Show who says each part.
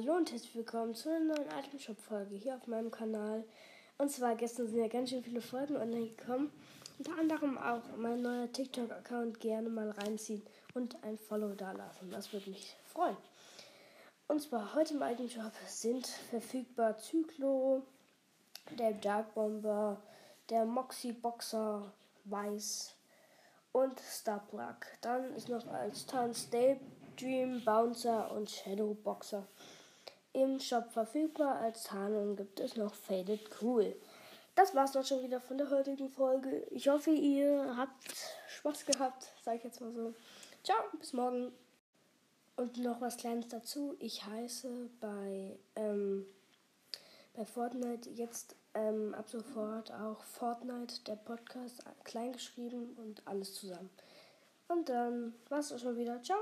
Speaker 1: Hallo und herzlich willkommen zu einer neuen Item Shop Folge hier auf meinem Kanal. Und zwar gestern sind ja ganz schön viele Folgen online gekommen. Unter anderem auch mein neuer TikTok-Account gerne mal reinziehen und ein Follow da lassen. Das würde mich freuen. Und zwar heute im Item Shop sind verfügbar Zyclo, der Dark Bomber, der Moxie Boxer Weiß und Star Plug. Dann ist noch als Tanz Daydream, Bouncer und Shadow Boxer im Shop verfügbar. Als Tarnung gibt es noch Faded Cool. Das war's dann schon wieder von der heutigen Folge. Ich hoffe, ihr habt Spaß gehabt, sage ich jetzt mal so. Ciao, bis morgen. Und noch was Kleines dazu. Ich heiße bei, ähm, bei Fortnite jetzt ähm, ab sofort auch Fortnite, der Podcast, klein geschrieben und alles zusammen. Und dann war's auch schon wieder. Ciao.